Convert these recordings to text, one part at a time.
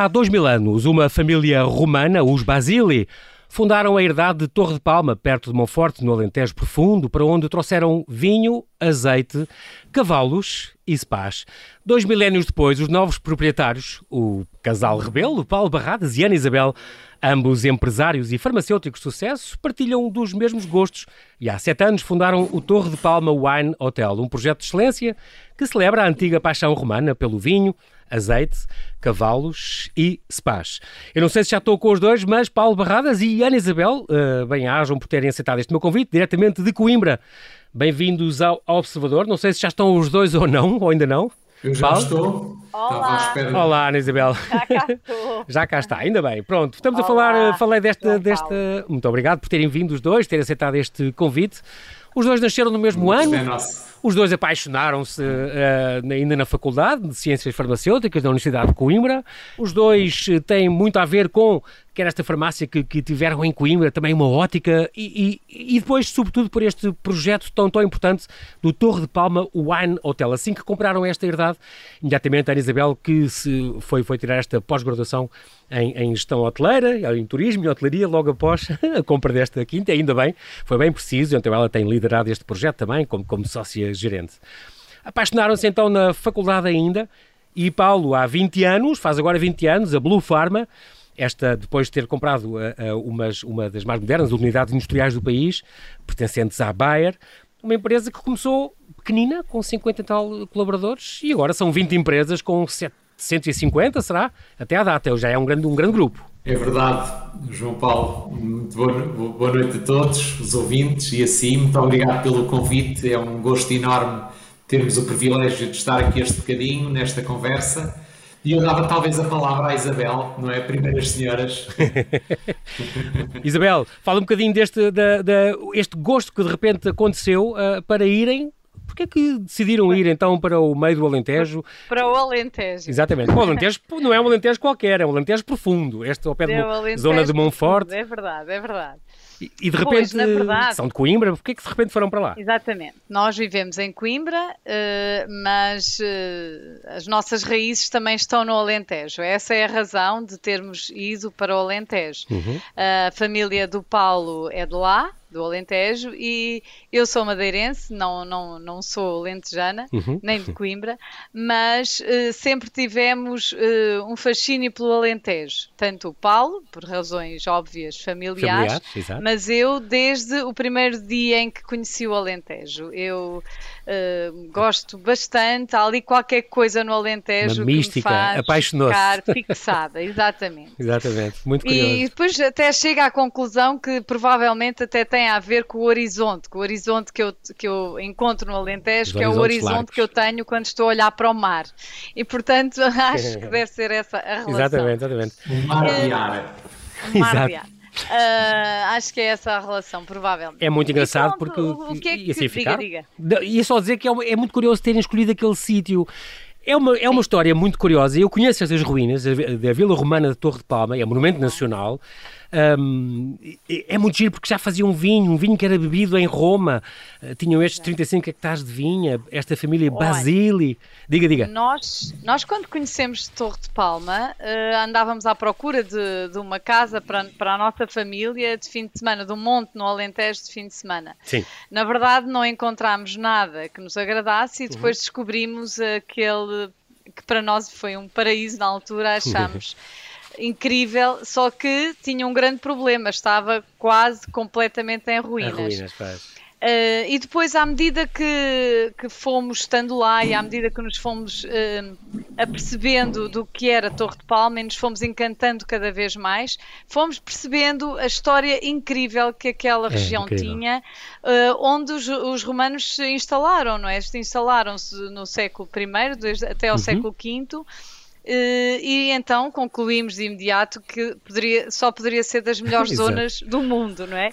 Há dois mil anos, uma família romana, os Basili, fundaram a herdade de Torre de Palma, perto de Monforte, no Alentejo Profundo, para onde trouxeram vinho, azeite, cavalos e spas. Dois milénios depois, os novos proprietários, o casal Rebelo, Paulo Barradas e Ana Isabel, ambos empresários e farmacêuticos de sucesso, partilham dos mesmos gostos e há sete anos fundaram o Torre de Palma Wine Hotel, um projeto de excelência que celebra a antiga paixão romana pelo vinho, azeite, cavalos e spas. Eu não sei se já estou com os dois, mas Paulo Barradas e Ana Isabel, uh, bem-ajam por terem aceitado este meu convite, diretamente de Coimbra. Bem-vindos ao Observador. Não sei se já estão os dois ou não, ou ainda não. Eu já Paulo? estou. Olá. Olá, Ana Isabel. Já cá estou. já cá está, ainda bem. Pronto, estamos Olá. a falar, falei desta, desta... Muito obrigado por terem vindo os dois, terem aceitado este convite. Os dois nasceram no mesmo Muito ano. É nosso. Os dois apaixonaram-se uh, ainda na Faculdade de Ciências Farmacêuticas da Universidade de Coimbra. Os dois eh, têm muito a ver com quer esta farmácia que, que tiveram em Coimbra, também uma ótica, e, e, e, depois, sobretudo, por este projeto tão, tão importante do Torre de Palma Wine Hotel. Assim que compraram esta herdade, imediatamente a Ana Isabel, que se foi, foi tirar esta pós-graduação em, em, gestão hoteleira, em turismo e hotelaria, logo após a compra desta quinta, ainda bem, foi bem preciso, então ela tem liderado este projeto também, como, como sócia gerente. Apaixonaram-se então na faculdade ainda e Paulo, há 20 anos, faz agora 20 anos, a Blue Pharma, esta, depois de ter comprado uh, uh, umas, uma das mais modernas unidades industriais do país, pertencentes à Bayer, uma empresa que começou pequenina, com 50 e tal colaboradores, e agora são 20 empresas com 150, será? Até à data, já é um grande, um grande grupo. É verdade, João Paulo. Muito boa noite a todos, os ouvintes, e assim, muito obrigado pelo convite. É um gosto enorme termos o privilégio de estar aqui este bocadinho, nesta conversa. E eu dava talvez a palavra à Isabel, não é? Primeiras senhoras. Isabel, fala um bocadinho deste da, da, este gosto que de repente aconteceu uh, para irem Porquê é que decidiram ir então para o meio do Alentejo? Para o Alentejo. Exatamente. O Alentejo não é um Alentejo qualquer, é um Alentejo profundo. Este ao pé da zona de Monforte. É verdade, é verdade. E, e de repente pois, verdade, são de Coimbra, porquê é que de repente foram para lá? Exatamente. Nós vivemos em Coimbra, uh, mas uh, as nossas raízes também estão no Alentejo. Essa é a razão de termos ido para o Alentejo. Uhum. A família do Paulo é de lá, do Alentejo e eu sou madeirense, não, não, não sou lentejana, uhum. nem de Coimbra, mas uh, sempre tivemos uh, um fascínio pelo Alentejo. Tanto o Paulo, por razões óbvias familiares, Familiar, mas eu desde o primeiro dia em que conheci o Alentejo. Eu uh, gosto bastante, há ali qualquer coisa no Alentejo Uma mística, que me faz apaixonou ficar fixada, exatamente. exatamente, muito curioso. E depois até chega à conclusão que provavelmente até tem a ver com o horizonte, com o horizonte que eu, que eu encontro no Alentejo, Os que é o horizonte largos. que eu tenho quando estou a olhar para o mar. E portanto acho que deve ser essa a relação. Exatamente, exatamente. O mar de ar. O mar de ar. Uh, acho que é essa a relação, provavelmente. É muito engraçado pronto, porque. O que é que, assim diga, diga. Ia só dizer que é, é muito curioso terem escolhido aquele sítio. É uma, é uma história muito curiosa. Eu conheço essas ruínas, da Vila Romana de Torre de Palma, é um monumento nacional. Um, é muito giro porque já faziam vinho, um vinho que era bebido em Roma. Uh, tinham estes 35 hectares de vinha, esta família Basili. Diga, diga. Nós, nós quando conhecemos Torre de Palma, uh, andávamos à procura de, de uma casa para, para a nossa família de fim de semana, de um monte no Alentejo de fim de semana. Sim. Na verdade, não encontramos nada que nos agradasse e depois uhum. descobrimos aquele que para nós foi um paraíso na altura, achamos. Incrível, só que tinha um grande problema, estava quase completamente em ruínas. Em ruínas Uh, e depois, à medida que, que fomos estando lá e à medida que nos fomos uh, apercebendo do que era Torre de Palma e nos fomos encantando cada vez mais, fomos percebendo a história incrível que aquela é, região incrível. tinha, uh, onde os, os, romanos se instalaram, não é? Instalaram-se no século I, desde, até ao uhum. século V e então concluímos de imediato que poderia, só poderia ser das melhores zonas do mundo, não é?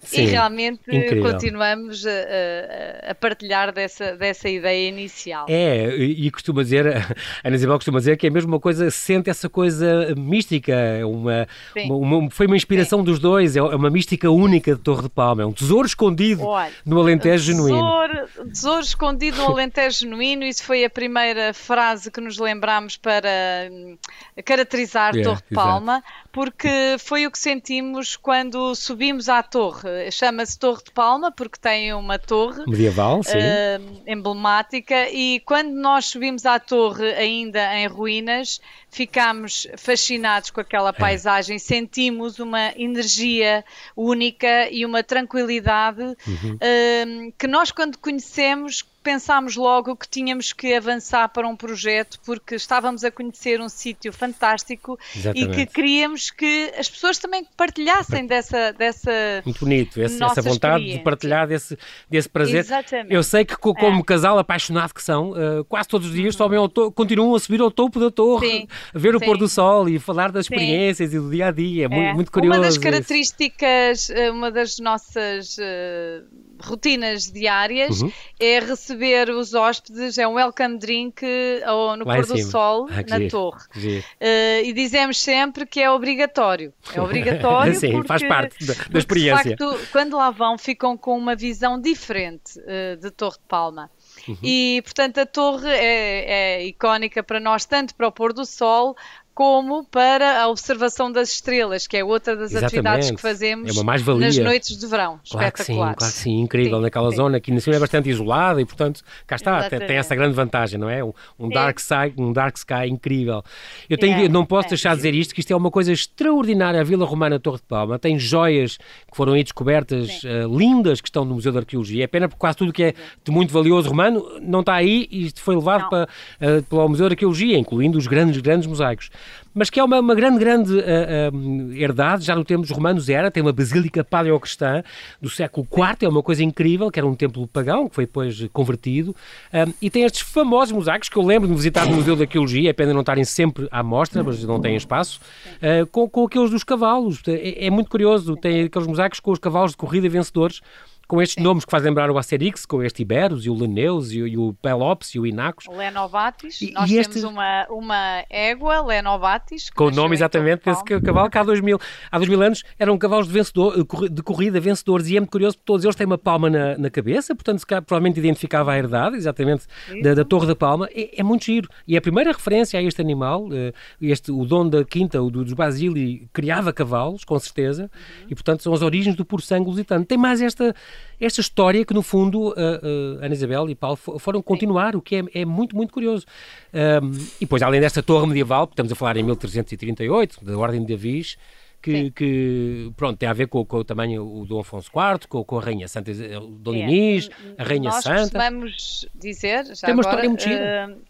Sim, e realmente incrível. continuamos a, a, partilhar dessa, dessa ideia inicial. É, e costuma dizer, a Ana Isabel costuma dizer que é mesmo uma coisa, sente essa coisa mística, uma, uma, uma foi uma inspiração Sim. dos dois, é uma mística única de Torre de Palma, é um tesouro escondido Olha, no Alentejo tesouro, genuíno. Tesouro escondido no Alentejo genuíno, isso foi a primeira frase que nos lembramos para hum, caracterizar é, Torre de Palma, exato. porque foi o que sentimos quando subimos à torre. Chama-se Torre de Palma porque tem uma torre medieval, sim. Uh, emblemática e quando nós subimos à torre ainda em ruínas, ficámos fascinados com aquela é. paisagem, é. sentimos uma energia única e uma tranquilidade uhum. uh, que nós quando conhecemos pensámos logo que tínhamos que avançar para um projeto porque estávamos a conhecer um sítio fantástico Exatamente. e que queríamos que as pessoas também partilhassem dessa dessa muito bonito esse, essa vontade de partilhar desse desse prazer. Exatamente. Eu sei que como é. casal apaixonado que são, uh, quase todos os dias uhum. sobem ao continuam a subir ao topo da torre, Sim. a ver o Sim. pôr do sol e falar das Sim. experiências e do dia a dia. É, é. Muito, muito curioso. Uma das características, eh, uma das nossas uh, rotinas diárias uhum. é receber os hóspedes, é um welcome drink ou no Lá pôr do sol ah, na giro, torre. Giro. Uh, e dizemos sempre que é obrigatório. É obrigatório Sim, porque, faz parte da, da experiência. Facto, quando lá vão, ficam com uma visão diferente uh, de Torre de Palma. Uhum. E, portanto, a torre é, é, icónica para nós, tanto para o pôr do sol como para a observação das estrelas, que é outra das Exatamente. atividades que fazemos é nas noites de verão. Claro que sim, claro que sim, incrível. Sim, Naquela sim. zona que ainda é bastante isolada e, portanto, cá está, tem, tem, essa grande vantagem, não é? Um, um dark, sky, um dark sky incrível. Eu tenho, é, não posso é, deixar de dizer isto, que isto é uma coisa extraordinária. A Vila Romana Torre de Palma tem joias que foram aí descobertas uh, lindas que estão no Museu de Arqueologia. É pena porque quase tudo que é de muito valioso romano não está aí e isto foi levado para, uh, para Museu de Arqueologia, incluindo os grandes, grandes mosaicos mas que é uma, uma grande, grande uh, uh, herdade, já no tempo dos romanos era, tem uma basílica paleocristã do século IV, é uma coisa incrível, que era um templo pagão, que foi depois convertido, um, e tem estes famosos mosaicos, que eu lembro de visitar no Museu da Arqueologia, é pena não estarem sempre à mostra, mas não têm espaço, uh, com, com aqueles dos cavalos, é, é muito curioso, tem aqueles mosaicos com os cavalos de corrida vencedores, com estes Sim. nomes que fazem lembrar o Asterix, com este Iberos e o Leneus e, e o Pelops e o Inacos. Lenovatis, e, nós e temos uma, uma égua, Lenovatis. Com o nome exatamente desse cavalo que há dois, mil, há dois mil anos eram cavalos de, vencedor, de corrida vencedores e é muito curioso porque todos eles têm uma palma na, na cabeça, portanto provavelmente identificava a herdade exatamente da, da, Torre da Palma. É, é, muito giro e é a primeira referência a este animal, eh, este, o dono da quinta, o dos Basili, criava cavalos, com certeza, uhum. e portanto são as origens do puro sangue lusitano. Tem mais esta esta história que, no fundo, uh, uh, Ana Isabel e Paulo foram continuar, o que é, é muito, muito curioso. Um, e depois, além desta torre medieval, estamos a falar em 1338, da Ordem de Avis, que, que, pronto, tem a ver com, com também o Dom Afonso IV, com, com a Rainha Santa, o Dom é, Inês, a Rainha nós Santa. Nós costumamos dizer, já tem uma agora, história muito uh,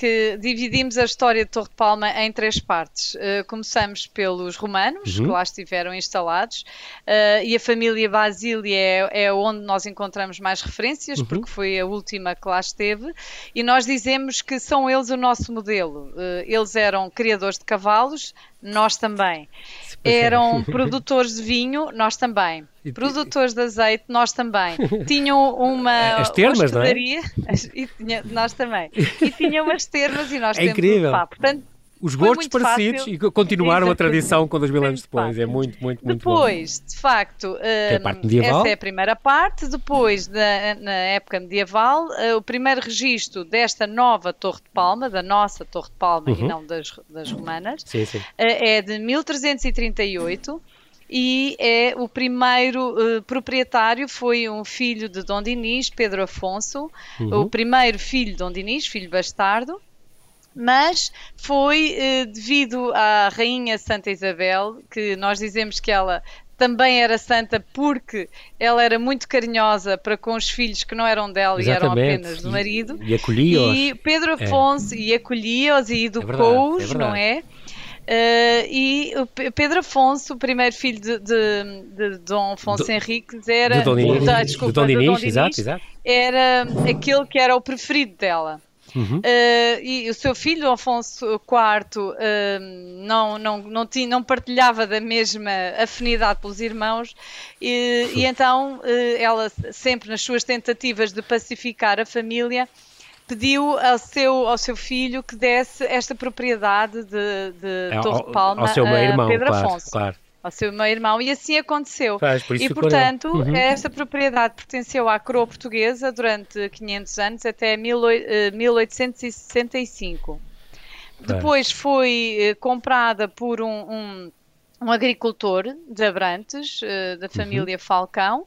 que dividimos a história de Torre de Palma em três partes. Uh, começamos pelos romanos, uhum. que lá estiveram instalados, uh, e a família Basília é, é, onde nós encontramos mais referências, uhum. porque foi a última que lá esteve, e nós dizemos que são eles o nosso modelo. Uh, eles eram criadores de cavalos, nós também. Eram produtores de vinho, nós também. Produtores de azeite, nós também. Tinham uma as termas, não é? e tinha, nós também. E tinham umas termas e nós é temos incrível. Portanto, os gostos parecidos fácil. e continuaram a tradição com dois mil anos depois. É muito, muito, muito Depois, bom. de facto, é essa é a primeira parte. Depois, na, na época medieval, uh, o primeiro registro desta nova Torre de Palma, da nossa Torre de Palma uhum. e não das, das romanas, sim, sim. Uh, é de 1338 e é o primeiro uh, proprietário foi um filho de Dom Dinis, Pedro Afonso, uhum. o primeiro filho de Dom Dinis, filho bastardo, mas foi uh, devido à rainha Santa Isabel que nós dizemos que ela também era santa porque ela era muito carinhosa para com os filhos que não eram dela Exatamente. e eram apenas do marido. E, e acolhia-os. E Pedro é. Afonso é. e acolhia-os e educou-os, é não é? Uh, e o Pedro Afonso, o primeiro filho de, de, de Dom Afonso do, Henriques, era. De Dom Dinis, desculpa, de Dom Dinis, exato, exato. Era aquele que era o preferido dela. Uhum. Uh, e o seu filho, Afonso IV, uh, não, não, não, tinha, não partilhava da mesma afinidade pelos irmãos, e, e então uh, ela, sempre nas suas tentativas de pacificar a família, pediu ao seu, ao seu filho que desse esta propriedade de, de é, Torre de Palma ao seu a Pedro claro, Afonso. Claro ao seu meu irmão, e assim aconteceu. Faz, por e, portanto, uhum. esta propriedade pertenceu à coroa portuguesa durante 500 anos, até 1865. Eh, Depois foi eh, comprada por um, um, um, agricultor de Abrantes, eh, da uhum. família uhum. Falcão,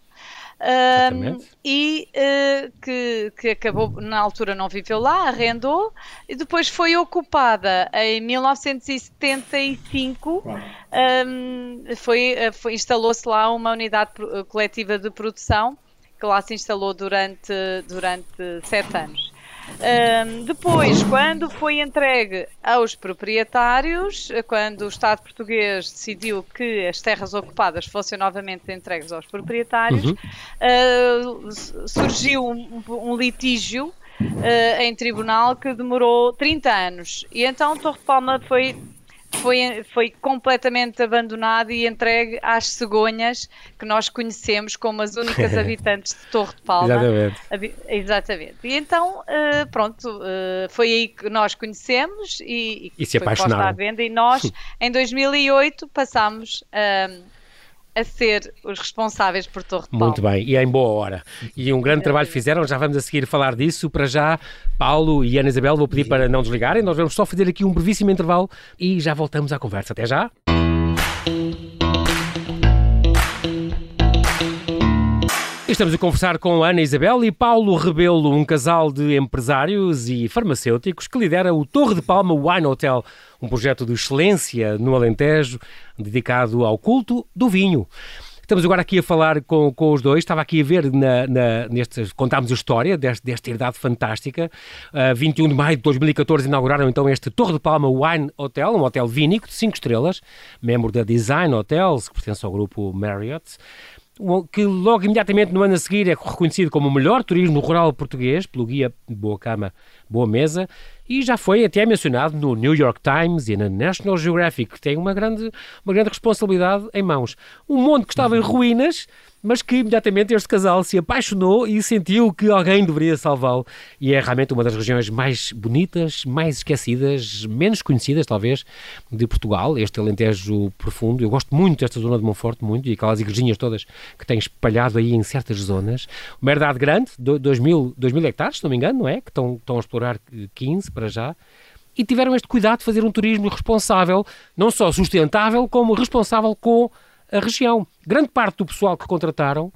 um, e uh, que, que acabou, na altura não viveu lá, arrendou, e depois foi ocupada em 1975, um, foi, eh, foi instalou-se lá uma unidade coletiva de produção, que lá se instalou durante, durante sete anos. Um, depois, quando foi entregue aos proprietários, quando o Estado português decidiu que as terras ocupadas fossem novamente entregues aos proprietários, uhum. uh, surgiu um, um litígio uh, em tribunal que demorou 30 anos. E então Torre Palma foi foi, foi completamente abandonado e entregue às cegonhas que nós conhecemos como as únicas habitantes de Torre de Palma. Exatamente. Exatamente. E então, uh, pronto, uh, foi aí que nós conhecemos e, e, e se apaixonaram. à venda e nós, em 2008, passámos uh, a ser os responsáveis por Torre de Palma. Muito bem, e é em boa hora. E um grande trabalho fizeram, já vamos a seguir falar disso. Para já, Paulo e Ana Isabel, vou pedir para não desligarem, nós vamos só fazer aqui um brevíssimo intervalo e já voltamos à conversa. Até já! Estamos a conversar com Ana Isabel e Paulo Rebelo, um casal de empresários e farmacêuticos que lidera o Torre de Palma Wine Hotel, um projeto de excelência no Alentejo dedicado ao culto do vinho. Estamos agora aqui a falar com, com os dois. Estava aqui a ver na, na, neste, contámos a história deste, desta herdade fantástica. Uh, 21 de maio de 2014 inauguraram então este Torre de Palma Wine Hotel, um hotel vínico de 5 estrelas, membro da Design Hotels, que pertence ao grupo Marriott que logo imediatamente no ano a seguir é reconhecido como o melhor turismo rural português pelo guia Boa Cama, Boa Mesa e já foi até mencionado no New York Times e na National Geographic, que tem uma grande, uma grande responsabilidade em mãos. Um mundo que estava em ruínas mas que imediatamente este casal se apaixonou e sentiu que alguém deveria salvá-lo. E é realmente uma das regiões mais bonitas, mais esquecidas, menos conhecidas, talvez, de Portugal, este Alentejo profundo. Eu gosto muito desta zona de Monforte, muito, e aquelas igrejinhas todas que têm espalhado aí em certas zonas. Uma herdade grande, 2 mil, mil hectares, se não me engano, não é? Que estão, estão a explorar 15 para já e tiveram este cuidado de fazer um turismo responsável, não só sustentável, como responsável com a região. Grande parte do pessoal que contrataram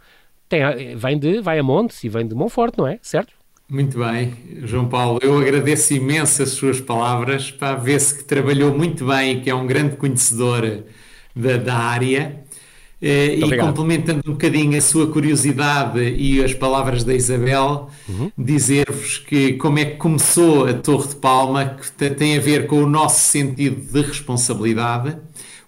tem, vem de vai a Montes e vem de Monforte, não é? Certo? Muito bem, João Paulo. Eu agradeço imenso as suas palavras para ver-se que trabalhou muito bem e que é um grande conhecedor da, da área. Eh, e complementando um bocadinho a sua curiosidade e as palavras da Isabel, uhum. dizer-vos que como é que começou a Torre de Palma, que tem a ver com o nosso sentido de responsabilidade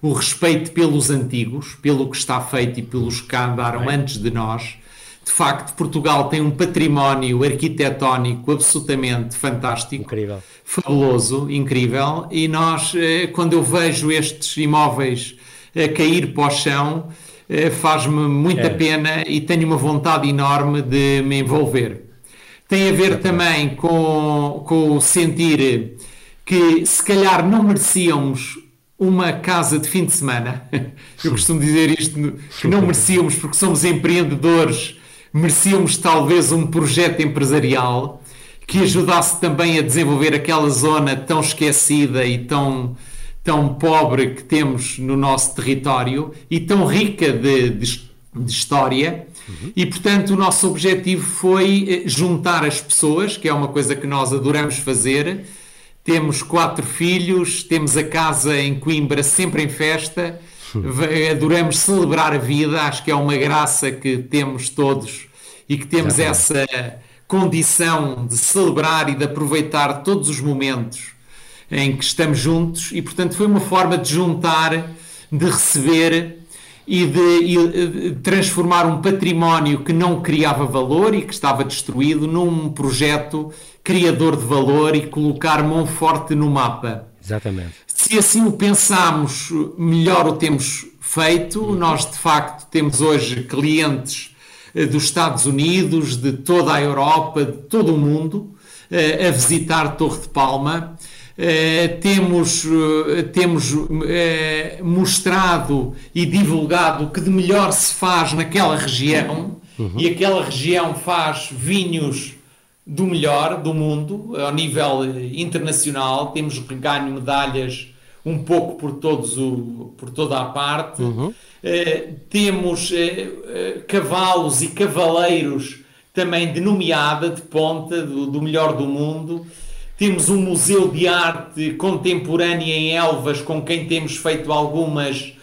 o respeito pelos antigos, pelo que está feito e pelos que andaram Bem. antes de nós. De facto, Portugal tem um património arquitetónico absolutamente fantástico, incrível. fabuloso, incrível. E nós, eh, quando eu vejo estes imóveis a cair para o chão, eh, faz-me muita é. pena e tenho uma vontade enorme de me envolver. Tem a ver também com, com o sentir que se calhar não merecíamos uma casa de fim de semana. Eu costumo dizer isto, que não merecíamos, porque somos empreendedores, merecíamos talvez um projeto empresarial que ajudasse também a desenvolver aquela zona tão esquecida e tão, tão pobre que temos no nosso território e tão rica de, de, de história. E, portanto, o nosso objetivo foi eh, juntar as pessoas, que é uma coisa que nós adoramos fazer, temos quatro filhos, temos a casa em Coimbra sempre em festa, adoramos celebrar a vida, acho que é uma graça que temos todos e que temos essa condição de celebrar e de aproveitar todos os momentos em que estamos juntos. E, portanto, foi uma forma de juntar, de receber e de, e de, transformar um património que não criava valor e que estava destruído num projeto criador de valor e colocar Monforte no mapa. Exatamente. Se assim o pensamos, melhor o temos feito. Uhum. Nós, de facto, temos hoje clientes eh, dos Estados Unidos, de toda a Europa, de todo o mundo, eh, a visitar Torre de Palma. Uh, temos, temos mostrado e divulgado o que de melhor se faz naquela região uhum. e aquela região faz vinhos do melhor do mundo ao nível internacional. Temos ganho medalhas um pouco por, todos o, por toda a parte. Uhum. temos cavalos e cavaleiros também de nomeada, de ponta, do, do melhor do mundo. Temos um museu de arte contemporânea em Elvas, com quem temos feito algumas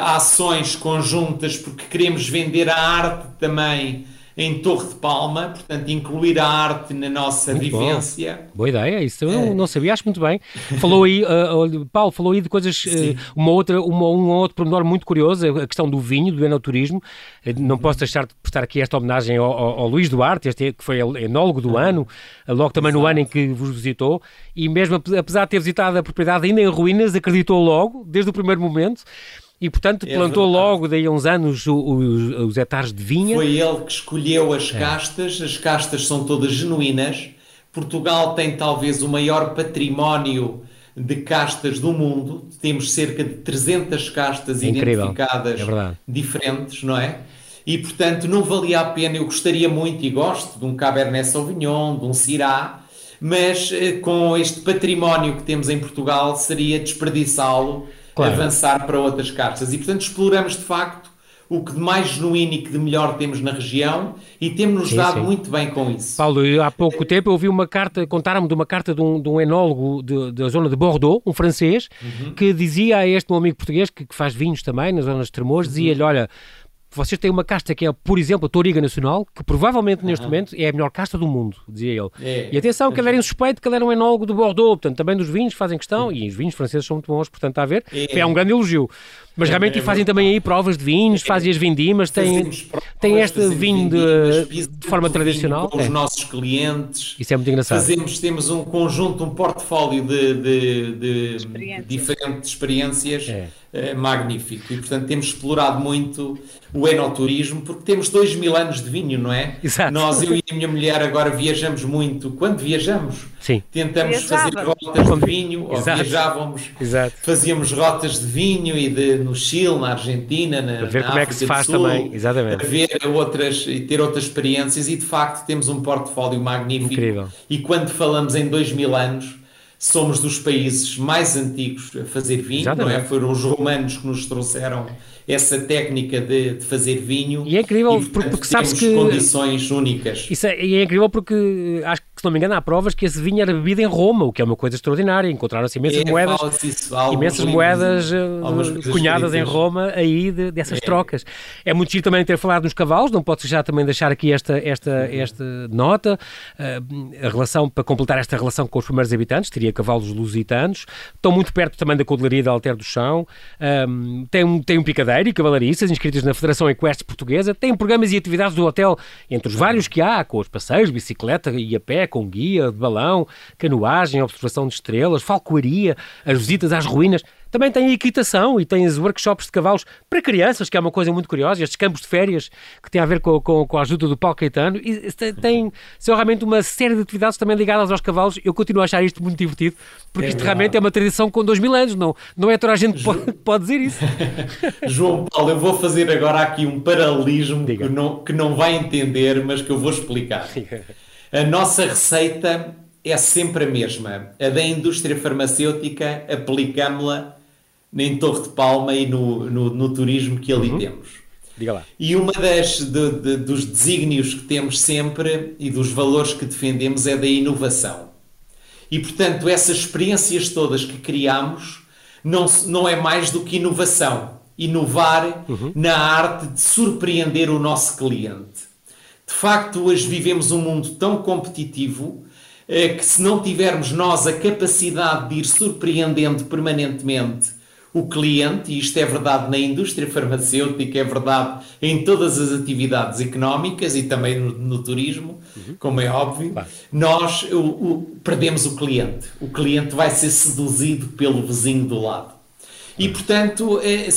ações conjuntas, porque queremos vender a arte também em Torre de Palma, portanto, incluir a arte na nossa muito vivência. Bom. Boa ideia, isso eu é. não sabia, acho muito bem. Falou aí, uh, Paulo, falou aí de coisas, uh, uma outra, uma, um outro pormenor muito curioso, a questão do vinho, do enoturismo. Não posso deixar de prestar aqui esta homenagem ao, ao, ao Luís Duarte, este que foi enólogo do ano, logo também Exato. no ano em que vos visitou, e mesmo apesar de ter visitado a propriedade ainda em ruínas, acreditou logo, desde o primeiro momento. E, portanto, é plantou logo daí a uns anos os, os hectares de vinha. Foi ele que escolheu as é. castas, as castas são todas genuínas. Portugal tem talvez o maior património de castas do mundo. Temos cerca de 300 castas é identificadas é diferentes, não é? E, portanto, não valia a pena. Eu gostaria muito e gosto de um Cabernet Sauvignon, de um Syrah, mas eh, com este património que temos em Portugal seria desperdiçá-lo claro. avançar para outras cartas. E, portanto, exploramos de facto o que de mais genuíno e que de melhor temos na região e temos-nos dado sim. muito bem com isso. Paulo, há pouco tempo eu ouvi uma carta, contaram-me de uma carta de um, de um enólogo de, da zona de Bordeaux, um francês, uhum. que dizia a este meu amigo português, que, que faz vinhos também nas zonas de Tremores, uhum. dizia-lhe, olha, vocês têm uma casta que é, por exemplo, a Toriga Nacional, que provavelmente neste uhum. momento é a melhor casta do mundo, dizia ele. É, e atenção, que ele era suspeito que ele era um enólogo do Bordeaux, portanto, também dos vinhos fazem questão, e os vinhos franceses são muito bons, portanto, está a ver. É, é um grande elogio. Mas é, realmente é, fazem também aí provas de vinhos, fazem as vindimas, têm, têm este vinho de, de forma tradicional. Com os nossos clientes. Isso é muito engraçado. Fazemos, temos um conjunto, um portfólio de, de, de experiências. diferentes experiências é. magnífico. E, portanto, temos explorado muito o enoturismo, porque temos dois mil anos de vinho, não é? Exato. Nós, eu e a minha mulher, agora viajamos muito. Quando viajamos, Sim. tentamos Viajava. fazer rotas de vinho, Exato. ou viajávamos, Exato. fazíamos rotas de vinho e de no Chile, na Argentina, na, ver na como África é que se faz Sul, também, exatamente. Ver outras e ter outras experiências e de facto temos um portfólio magnífico. Incrível. E quando falamos em dois mil anos, somos dos países mais antigos a fazer vinho, exatamente. não é? Foram os romanos que nos trouxeram essa técnica de, de fazer vinho. E é incrível e, portanto, porque sabes que condições únicas. Isso é, e é incrível porque acho que se não me engano há provas que esse vinho era bebido em Roma, o que é uma coisa extraordinária. Encontraram-se imensas é, moedas, isso, imensas moedas uh, cunhadas em Roma aí de, dessas é. trocas. É muito giro também ter falado nos cavalos, não posso já também deixar aqui esta, esta, uhum. esta nota, uh, a relação, para completar esta relação com os primeiros habitantes, teria cavalos lusitanos, estão muito perto também da codelaria da Alter do Chão, um, tem, um, tem um picadeiro e cavalaristas inscritos na Federação Equestre Portuguesa têm programas e atividades do hotel, entre os vários que há, com os passeios, bicicleta e a pé, com guia, de balão, canoagem, observação de estrelas, falcoaria, as visitas às ruínas. Também tem a equitação e tem os workshops de cavalos para crianças, que é uma coisa muito curiosa, estes campos de férias que têm a ver com, com, com a ajuda do Paulo Caetano. E tem, são realmente uma série de atividades também ligadas aos cavalos. Eu continuo a achar isto muito divertido, porque é isto verdade. realmente é uma tradição com dois mil anos, não, não é toda a gente que pode, pode dizer isso. João Paulo, eu vou fazer agora aqui um paralelismo que não, que não vai entender, mas que eu vou explicar. A nossa receita é sempre a mesma. A da indústria farmacêutica, aplicámos-la em Torre de Palma e no, no, no turismo que ali uhum. temos. Diga lá. E uma das de, de, dos desígnios que temos sempre e dos valores que defendemos é da inovação. E portanto, essas experiências todas que criamos não, não é mais do que inovação. Inovar uhum. na arte de surpreender o nosso cliente. De facto, hoje vivemos um mundo tão competitivo eh, que se não tivermos nós a capacidade de ir surpreendendo permanentemente o cliente, e isto é verdade na indústria farmacêutica, é verdade em todas as atividades económicas e também no, no turismo, uhum. como é óbvio, claro. nós o, o, perdemos o cliente. O cliente vai ser seduzido pelo vizinho do lado. E, portanto, é,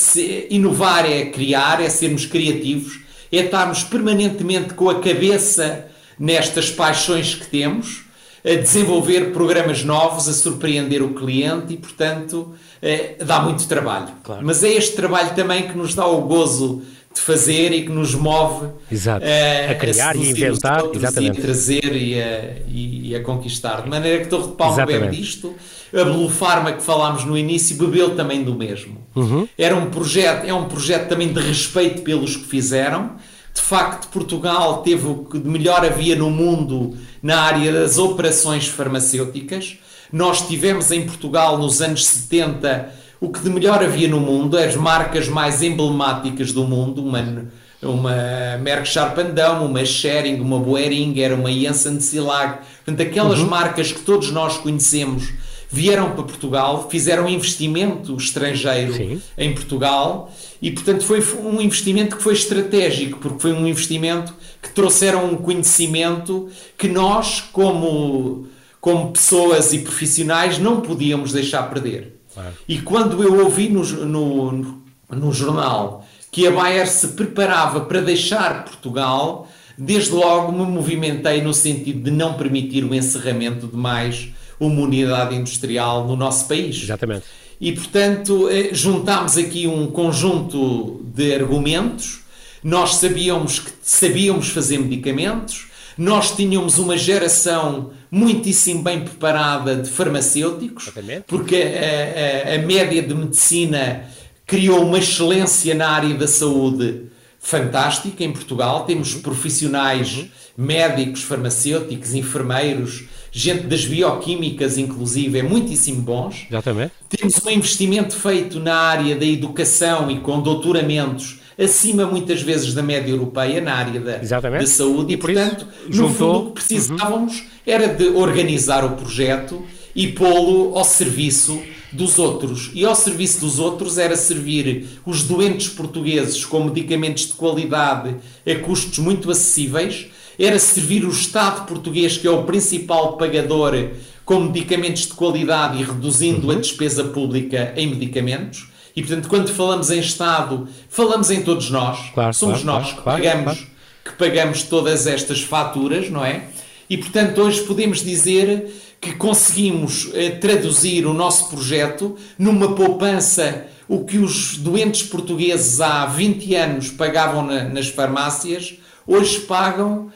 inovar é criar, é sermos criativos, é estarmos permanentemente com a cabeça nestas paixões que temos, a desenvolver programas novos, a surpreender o cliente e, portanto, é, dá muito trabalho. Claro. Mas é este trabalho também que nos dá o gozo de fazer e que nos move a, a criar a e inventar exatamente. e trazer e a, e a, conquistar. De maneira que Torre de Palma bebe disto, a Blue Pharma que falámos no início bebeu também do mesmo. Uhum. Era um projeto, é um projeto também de respeito pelos que fizeram. De facto, Portugal teve o que de melhor havia no mundo na área das operações farmacêuticas. Nós tivemos em Portugal nos anos 70 o que de melhor havia no mundo, as marcas mais emblemáticas do mundo, uma, uma Merck Sharp uma Schering, uma Boehringer, uma Janssen Silag, portanto aquelas uhum. marcas que todos nós conhecemos vieram para Portugal, fizeram investimento estrangeiro Sim. em Portugal e portanto foi um investimento que foi estratégico, porque foi um investimento que trouxeram um conhecimento que nós como como pessoas e profissionais não podíamos deixar perder. Claro. E quando eu ouvi no, no, no jornal que a Bayer se preparava para deixar Portugal, desde logo me movimentei no sentido de não permitir o encerramento de mais uma unidade industrial no nosso país. Exatamente. E, portanto, eh, juntámos aqui um conjunto de argumentos. Nós sabíamos que sabíamos fazer medicamentos, nós tínhamos uma geração muitíssimo bem preparada de farmacêuticos, Exatamente. porque a, a, a média de medicina criou uma excelência na área da saúde fantástica em Portugal. Temos uhum. profissionais uhum. médicos, farmacêuticos, enfermeiros, gente das bioquímicas, inclusive, é muitíssimo bons. Exatamente. Temos um investimento feito na área da educação e com doutoramentos acima muitas vezes da média europeia na área da, da saúde e, e portanto, isso, no juntou... fundo o que precisávamos uhum. era de organizar o projeto e pô-lo ao serviço dos outros. E ao serviço dos outros era servir os doentes portugueses com medicamentos de qualidade a custos muito acessíveis, era servir o Estado português, que é o principal pagador, com medicamentos de qualidade e reduzindo uhum. a despesa pública em medicamentos. E portanto, quando falamos em Estado, falamos em todos nós. Claro, Somos claro, nós claro, que, pagamos, que pagamos todas estas faturas, não é? E portanto, hoje podemos dizer que conseguimos eh, traduzir o nosso projeto numa poupança, o que os doentes portugueses há 20 anos pagavam na, nas farmácias, hoje pagam,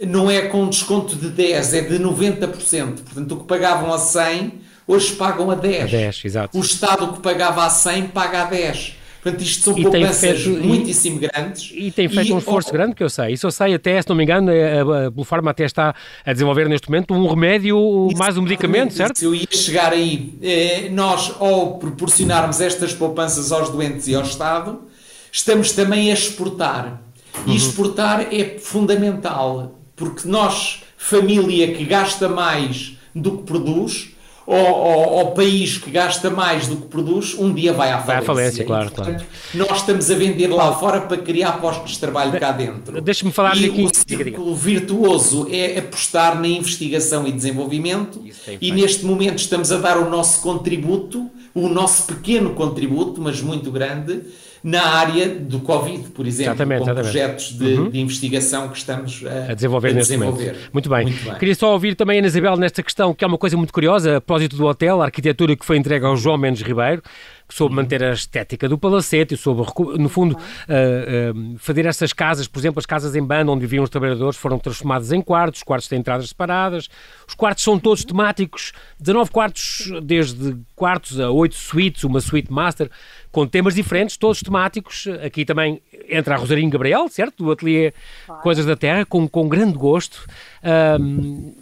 não é com desconto de 10, é de 90%. Portanto, o que pagavam a 100 hoje pagam a 10. A 10 exato. O Estado que pagava a 100 paga a 10. Portanto, isto são e poupanças feito, muitíssimo e, grandes. E tem feito e, um esforço oh, grande, que eu sei. Isso eu sei até, se não me engano, a, a Blufarma até está a desenvolver neste momento um remédio, mais um medicamento, certo? Se eu ia chegar aí, eh, nós, ao proporcionarmos estas poupanças aos doentes e ao Estado, estamos também a exportar. E uhum. exportar é fundamental, porque nós, família que gasta mais do que produz, ao, ao, ao, país que gasta mais do que produz, um dia vai à falência. Vai à falência, claro, portanto, claro. Nós estamos a vender lá fora para criar postos de trabalho cá dentro. Deixa-me falar e aqui. O círculo virtuoso é apostar na investigação e desenvolvimento e neste momento estamos a dar o nosso contributo, o nosso pequeno contributo, mas muito grande, na área do Covid, por exemplo, exatamente, com exatamente. projetos de, uhum. de, investigação que estamos a, a desenvolver, a desenvolver. Muito bem. muito bem. Queria só ouvir também a Ana Isabel nesta questão, que é uma coisa muito curiosa, a propósito do hotel, a arquitetura que foi entregue ao João Mendes Ribeiro, que soube manter a estética do palacete e soube, no fundo, uh, uh, fazer essas casas, por exemplo, as casas em banda onde viviam os trabalhadores foram transformadas em quartos, os quartos têm entradas separadas, os quartos são todos uhum. temáticos, 19 quartos, desde quartos a 8 suítes, uma suite master, com temas diferentes, todos temáticos. Aqui também entra a Rosarinho Gabriel, certo? Do ateliê. Coisas da Terra, com, com grande gosto. Um,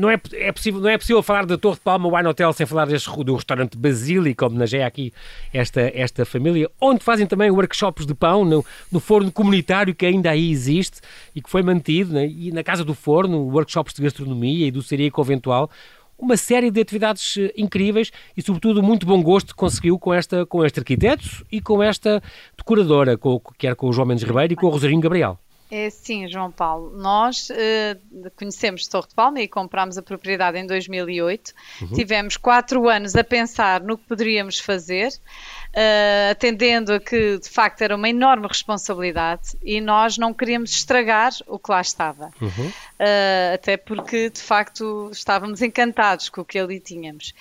não é, é, possível, não é possível falar da Torre de Palma Wine Hotel sem falar deste, do restaurante Basílica, homenageia aqui esta, esta família, onde fazem também workshops de pão no, no forno comunitário que ainda aí existe e que foi mantido, né? e na Casa do Forno, workshops de gastronomia e doçaria conventual, uma série de atividades incríveis e, sobretudo, muito bom gosto conseguiu com, esta, com este arquiteto e com esta decoradora, com, quer com o João Mendes Ribeiro e com o Rosarinho Gabriel. É sim, João Paulo. Nós uh, conhecemos Torre de Palma e comprámos a propriedade em 2008. Uhum. Tivemos quatro anos a pensar no que poderíamos fazer, uh, atendendo a que de facto era uma enorme responsabilidade e nós não queríamos estragar o que lá estava. Uhum. Uh, até porque de facto estávamos encantados com o que ali tínhamos.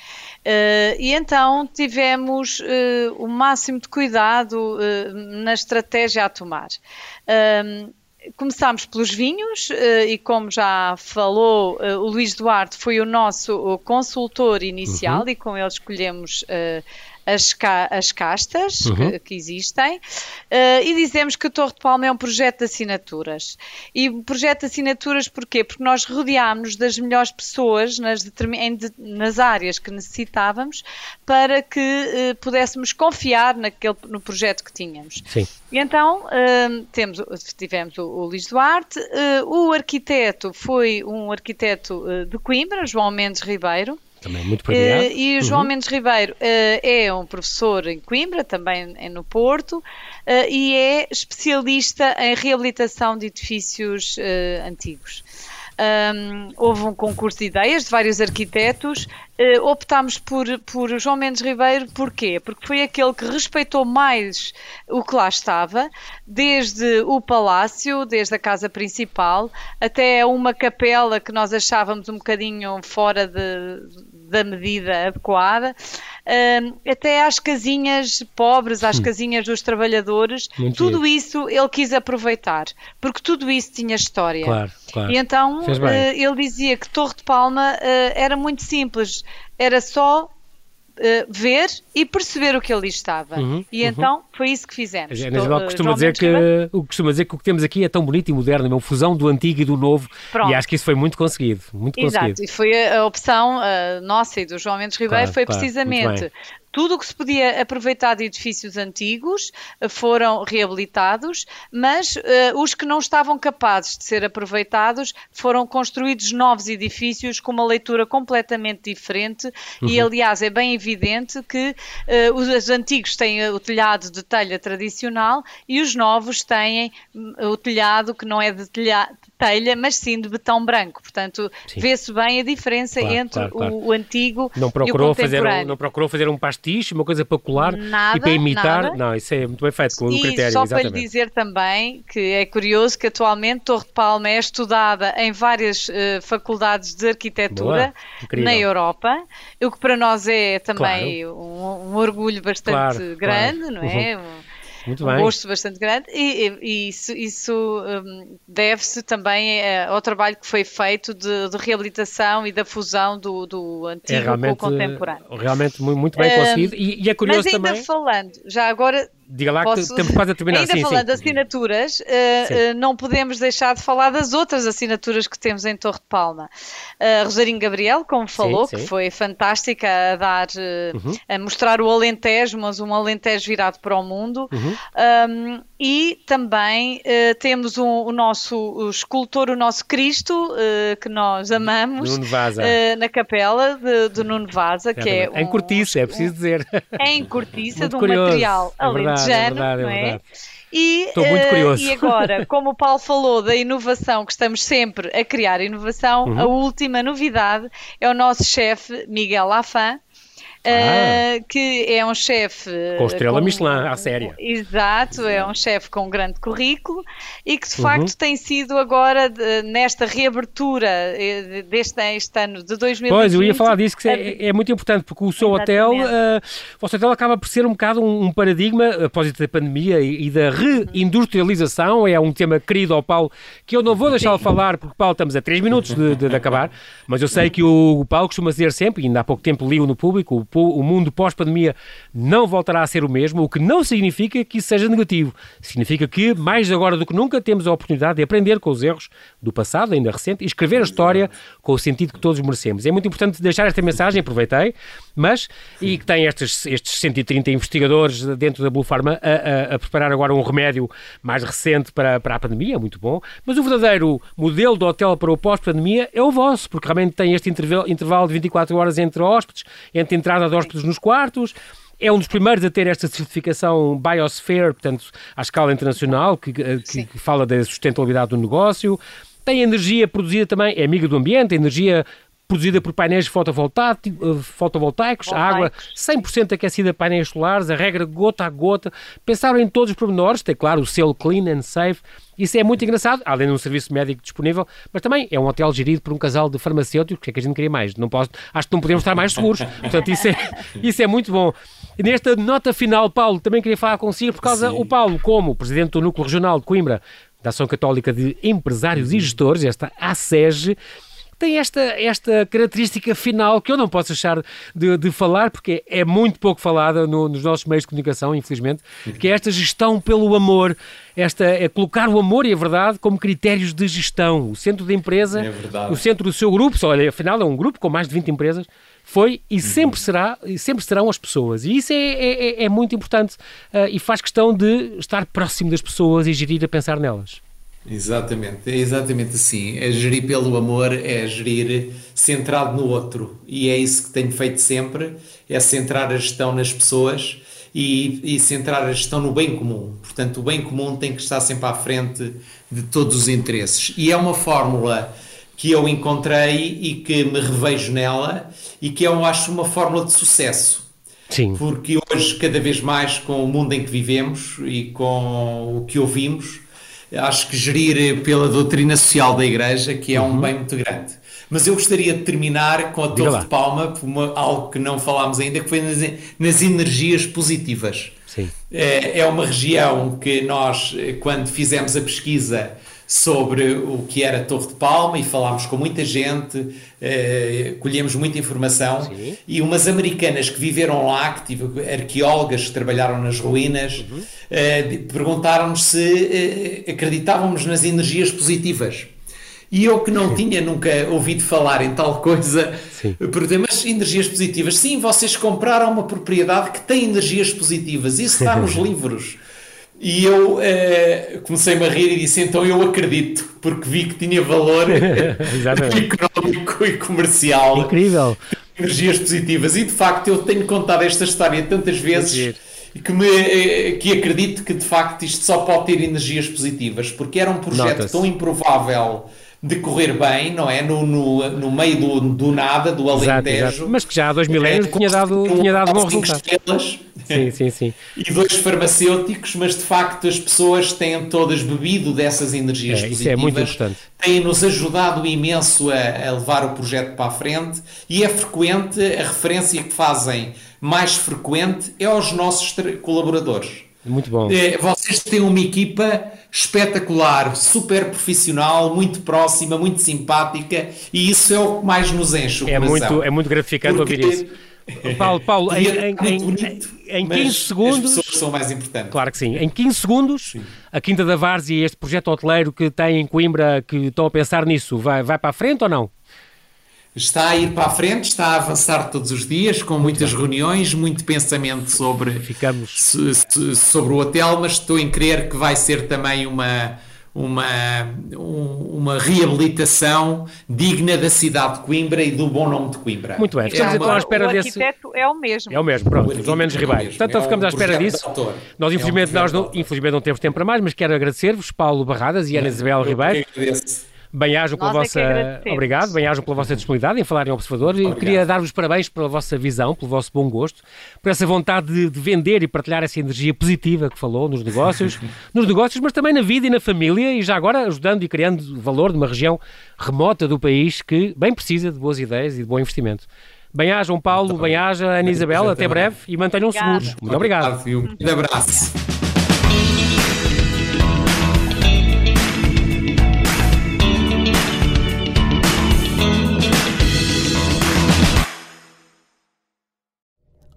e então tivemos o máximo de cuidado na estratégia a tomar. Começámos pelos vinhos eh, e, como já falou, eh, o Luís Duarte foi o nosso consultor inicial uhum. e com ele escolhemos uh, as, ca as castas uhum. que, que, existem uh, e dizemos que o Torre de Palma é um projeto de assinaturas. E um projeto de assinaturas porquê? Porque nós rodeámos das melhores pessoas nas, em, nas áreas que necessitávamos para que uh, pudéssemos confiar naquele, no projeto que tínhamos. Sim. E então uh, temos, tivemos o, o Luís Duarte, o arquiteto foi um arquiteto de Coimbra, João Mendes Ribeiro, também muito premiado. Uh, e o João uhum. Mendes Ribeiro uh, é um professor em Coimbra, também é no Porto, uh, e é especialista em reabilitação de edifícios antigos. Um, houve um concurso de ideias de vários arquitetos. Uh, optámos por, por João Mendes Ribeiro, porquê? Porque foi aquele que respeitou mais o que lá estava, desde o palácio, desde a casa principal, até uma capela que nós achávamos um bocadinho fora de, da medida adequada, até às casinhas pobres, às hum. casinhas dos trabalhadores, Muito tudo isso ele quis aproveitar, porque tudo isso tinha história. Claro, claro. E então uh, ele dizia que Torre de Palma uh, era muito simples, era só uh, ver e perceber o que ali estava. Uhum, e uhum. então foi isso que fizemos. A Isabel costuma, dizer que, costuma dizer que o que temos aqui é tão bonito e moderno, é uma fusão do antigo e do novo. Pronto. E acho que isso foi muito conseguido. Muito Exato, conseguido. e foi a, opção uh, nossa e do João Mendes Ribeiro, claro, foi claro, precisamente tudo o que se podia aproveitar de edifícios antigos eh, foram reabilitados, mas uh, os que não estavam capazes de ser aproveitados foram construídos novos edifícios com uma leitura completamente diferente uhum. e, aliás, é bem evidente que uh, os antigos têm o telhado de telha tradicional e os novos têm hum, o telhado que não é de telha, telha, mas sim de betão branco. Portanto, vê-se bem a diferença claro, entre claro, claro. O, o, antigo não procurou e o contemporâneo. Fazer, não procurou fazer um pastiche, uma coisa para colar nada, e para imitar. Nada. Não, isso é muito bem feito, com um critério. só exatamente. para lhe dizer também que é curioso que atualmente Torre de Palma é estudada em várias uh, faculdades de arquitetura Boa, na Europa, o que para nós é também um, um, orgulho bastante grande, não é? Uhum. Muito um bem. gosto bastante grande e, e isso, isso um, deve-se também eh, ao trabalho que foi feito de, de reabilitação e da fusão do, do antigo é com o contemporâneo. Realmente muito bem conseguido um, e, e, é curioso mas ainda também... falando, já agora Diga lá Posso... que temos quase a terminar. Ainda sim, falando de assinaturas, uh, uh, não podemos deixar de falar das outras assinaturas que temos em Torre de Palma. Uh, Rosarinho Gabriel, como falou, sim, sim. que foi fantástica a dar, uhum. a mostrar o Alentejo, mas um Alentejo virado para o mundo. Uhum. Um, e também temos um, o nosso o escultor, o nosso Cristo, que nós amamos, Nuno Vaza. na capela de, de Nuno Vaza, que é, é em cortiça, é preciso dizer. É em cortiça, de um curioso. material é além verdade, é verdade, não é? é? E, Estou muito uh, curioso. E agora, como o Paulo falou da inovação, que estamos sempre a criar inovação, uhum. a última novidade é o nosso chefe Miguel Lafan, ah. Uh, que é um chefe com estrela com, Michelin à séria. Exato, é um chefe com um grande currículo e que de uhum. facto tem sido agora de, nesta reabertura eh, deste este ano de 2020. Pois, eu ia falar disso que é, é muito importante porque o seu hotel, uh, o vosso hotel acaba por ser um bocado um, um paradigma após da pandemia e, e, da reindustrialização, é um tema querido ao Paulo que eu não vou deixá-lo falar porque Paulo estamos a 3 minutos de, de, de, acabar, mas eu sei que o, o Paulo costuma dizer sempre, e ainda há pouco tempo li-o no público, o mundo pós-pandemia não voltará a ser o mesmo, o que não significa que isso seja negativo. Significa que, mais agora do que nunca, temos a oportunidade de aprender com os erros do passado, ainda recente, e escrever a história com o sentido que todos merecemos. É muito importante deixar esta mensagem, aproveitei, mas, e que tem estes, estes 130 investigadores dentro da Blue Pharma a, a, a preparar agora um remédio mais recente para, para a pandemia, muito bom, mas o verdadeiro modelo do hotel para o pós-pandemia é o vosso, porque realmente tem este intervalo de 24 horas entre hóspedes, entre entrada de hóspedes nos quartos, é um dos primeiros a ter esta certificação Biosphere, portanto, à escala internacional, que, que, que fala da sustentabilidade do negócio. Tem energia produzida também, é amiga do ambiente, energia produzida por painéis fotovoltaicos, fotovoltaicos a água 100% aquecida painéis solares, a regra gota a gota. Pensaram em todos os pormenores, tem claro o selo Clean and Safe. Isso é muito engraçado, além de um serviço médico disponível, mas também é um hotel gerido por um casal de farmacêuticos, que é que a gente queria mais. Não posso, acho que não podemos estar mais seguros. Portanto, isso é, isso é muito bom. E nesta nota final, Paulo, também queria falar consigo, por causa, Sim. o Paulo, como presidente do Núcleo Regional de Coimbra, da Ação Católica de Empresários e Gestores, esta ASEG, tem esta, esta característica final que eu não posso deixar de, de falar, porque é muito pouco falada no, nos nossos meios de comunicação, infelizmente, que é esta gestão pelo amor, esta, é colocar o amor e a verdade como critérios de gestão. O centro da empresa, é o centro do seu grupo, só, olha, afinal é um grupo com mais de 20 empresas, foi e uhum. sempre será e sempre serão as pessoas e isso é, é, é, é muito importante uh, e faz questão de estar próximo das pessoas e gerir a pensar nelas. Exatamente, é exatamente assim. É gerir pelo amor, é gerir centrado no outro. E é isso que tenho feito sempre: é centrar a gestão nas pessoas e, e centrar a gestão no bem comum. Portanto, o bem comum tem que estar sempre à frente de todos os interesses. E é uma fórmula que eu encontrei e que me revejo nela e que eu acho uma fórmula de sucesso. Sim. Porque hoje, cada vez mais, com o mundo em que vivemos e com o que ouvimos, acho que gerir pela doutrina social da Igreja, que é um uhum. bem muito grande. Mas eu gostaria de terminar com a Torre de Palma, uma, algo que não falámos ainda, que foi nas, nas energias positivas. Sim. É, é uma região que nós, quando fizemos a pesquisa sobre o que era a Torre de Palma e falámos com muita gente, eh, colhemos muita informação Sim. e umas americanas que viveram lá, que tive, arqueólogas que trabalharam nas ruínas, uhum. eh, perguntaram-nos se eh, acreditávamos nas energias positivas. E eu que não tinha nunca ouvido falar em tal coisa, perguntei, mas energias positivas? Sim, vocês compraram uma propriedade que tem energias positivas, isso está nos livros. E eu eh, comecei-me a rir e disse: então eu acredito, porque vi que tinha valor económico e comercial. Incrível. Energias positivas. E de facto eu tenho contado esta história tantas vezes e que, me, eh, que acredito que de facto isto só pode ter energias positivas, porque era um projeto tão improvável de correr bem, não é? No, no, no meio do, do nada, do Alentejo. Exato, exato. Mas que já há dois milénios é, tinha dado, tinha dado bom resultado. Estrelas, sim, sim, sim. E dois farmacêuticos, mas de facto as pessoas têm todas bebido dessas energias é, positivas. Isso é muito importante. Têm-nos ajudado imenso a, a levar o projeto para a frente e é frequente, a referência que fazem mais frequente é aos nossos colaboradores. Muito bom. É, vocês têm uma equipa espetacular, super profissional, muito próxima, muito simpática e isso é o que mais nos enche. é, muito, é muito gratificante Porque... ouvir isso. Paulo, Paulo em, em, em, bonito, em 15 segundos. As pessoas são mais importantes. Claro que sim. Em 15 segundos, sim. a Quinta da Várzea e este projeto hoteleiro que tem em Coimbra, que estão a pensar nisso, vai, vai para a frente ou não? Está a ir para a frente, está a avançar todos os dias, com muitas reuniões, muito pensamento sobre, Ficamos... sobre o hotel, mas estou em crer que vai ser também uma, uma, uma reabilitação digna da cidade de Coimbra e do bom nome de Coimbra. Muito bem, ficamos é então à espera o desse. O arquiteto é o mesmo. É o mesmo, pronto, os menos é Ribeiro. Portanto, então ficamos à espera disso. Nós, infelizmente, é um nós não, infelizmente não temos tempo para mais, mas quero agradecer-vos, Paulo Barradas e Ana Isabel Ribeiro. Bem-ajam pela Nós vossa. É Obrigado, bem-ajam pela vossa disponibilidade em falar em Observador. E queria dar-vos parabéns pela vossa visão, pelo vosso bom gosto, por essa vontade de, de vender e partilhar essa energia positiva que falou nos negócios, nos negócios, mas também na vida e na família, e já agora ajudando e criando valor de uma região remota do país que bem precisa de boas ideias e de bom investimento. Bem-ajam, Paulo, bem-aja, Ana Isabel, até breve e mantenham seguros. Muito obrigado. Um abraço.